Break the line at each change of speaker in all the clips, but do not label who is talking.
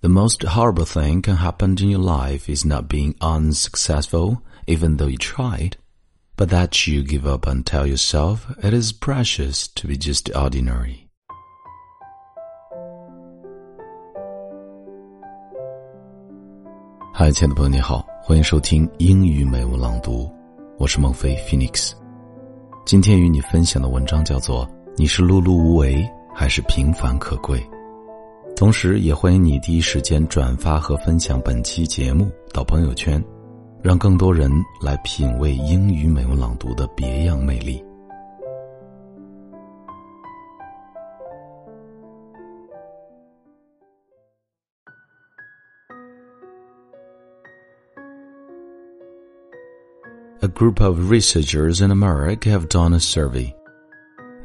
The most horrible thing can happen in your life is not being unsuccessful, even though you tried, but that you give up and tell yourself it is precious to be just ordinary. 嗨，亲爱的朋友，你好，欢迎收听英语美文朗读，我是孟非 Phoenix。今天与你分享的文章叫做《你是碌碌无为还是平凡可贵》。 同时，也欢迎你第一时间转发和分享本期节目到朋友圈，让更多人来品味英语美文朗读的别样魅力。A group of researchers in America have done a survey.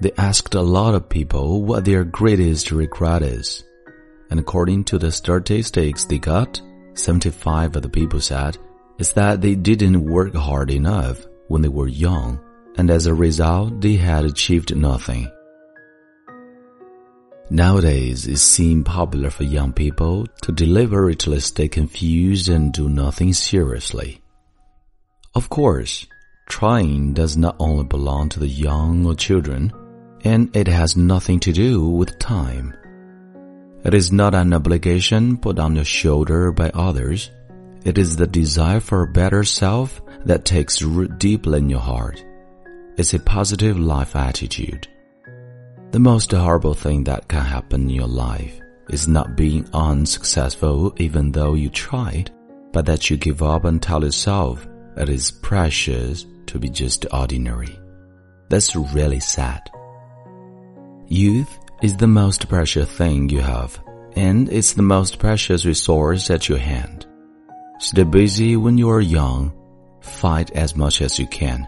They asked a lot of people what their greatest regret is and according to the statistics they got, 75 of the people said is that they didn't work hard enough when they were young, and as a result, they had achieved nothing. Nowadays, it seems popular for young people to deliberately stay confused and do nothing seriously. Of course, trying does not only belong to the young or children, and it has nothing to do with time. It is not an obligation put on your shoulder by others. It is the desire for a better self that takes root deeply in your heart. It's a positive life attitude. The most horrible thing that can happen in your life is not being unsuccessful even though you tried, but that you give up and tell yourself it is precious to be just ordinary. That's really sad. Youth is the most precious thing you have, and it's the most precious resource at your hand. Stay busy when you are young. Fight as much as you can.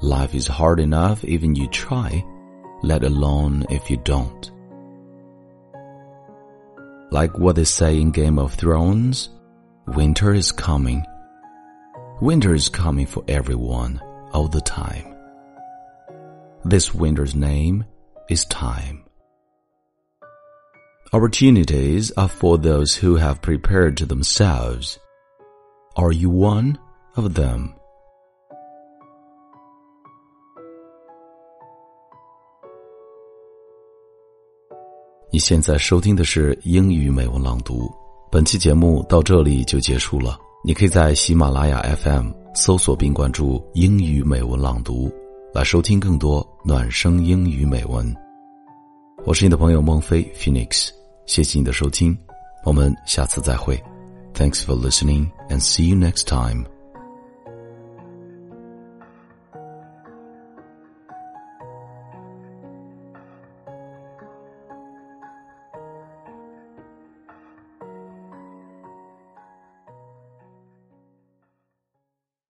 Life is hard enough even you try, let alone if you don't. Like what they say in Game of Thrones, winter is coming. Winter is coming for everyone all the time. This winter's name is time. Opportunities are for those who have prepared themselves. Are you one of them? 你现在收听的是英语美文朗读。本期节目到这里就结束了。你可以在喜马拉雅 FM 搜索并关注“英语美文朗读”，来收听更多暖声英语美文。我是你的朋友孟非 Phoenix。谢谢你的收听，我们下次再会。Thanks for listening and see you next time.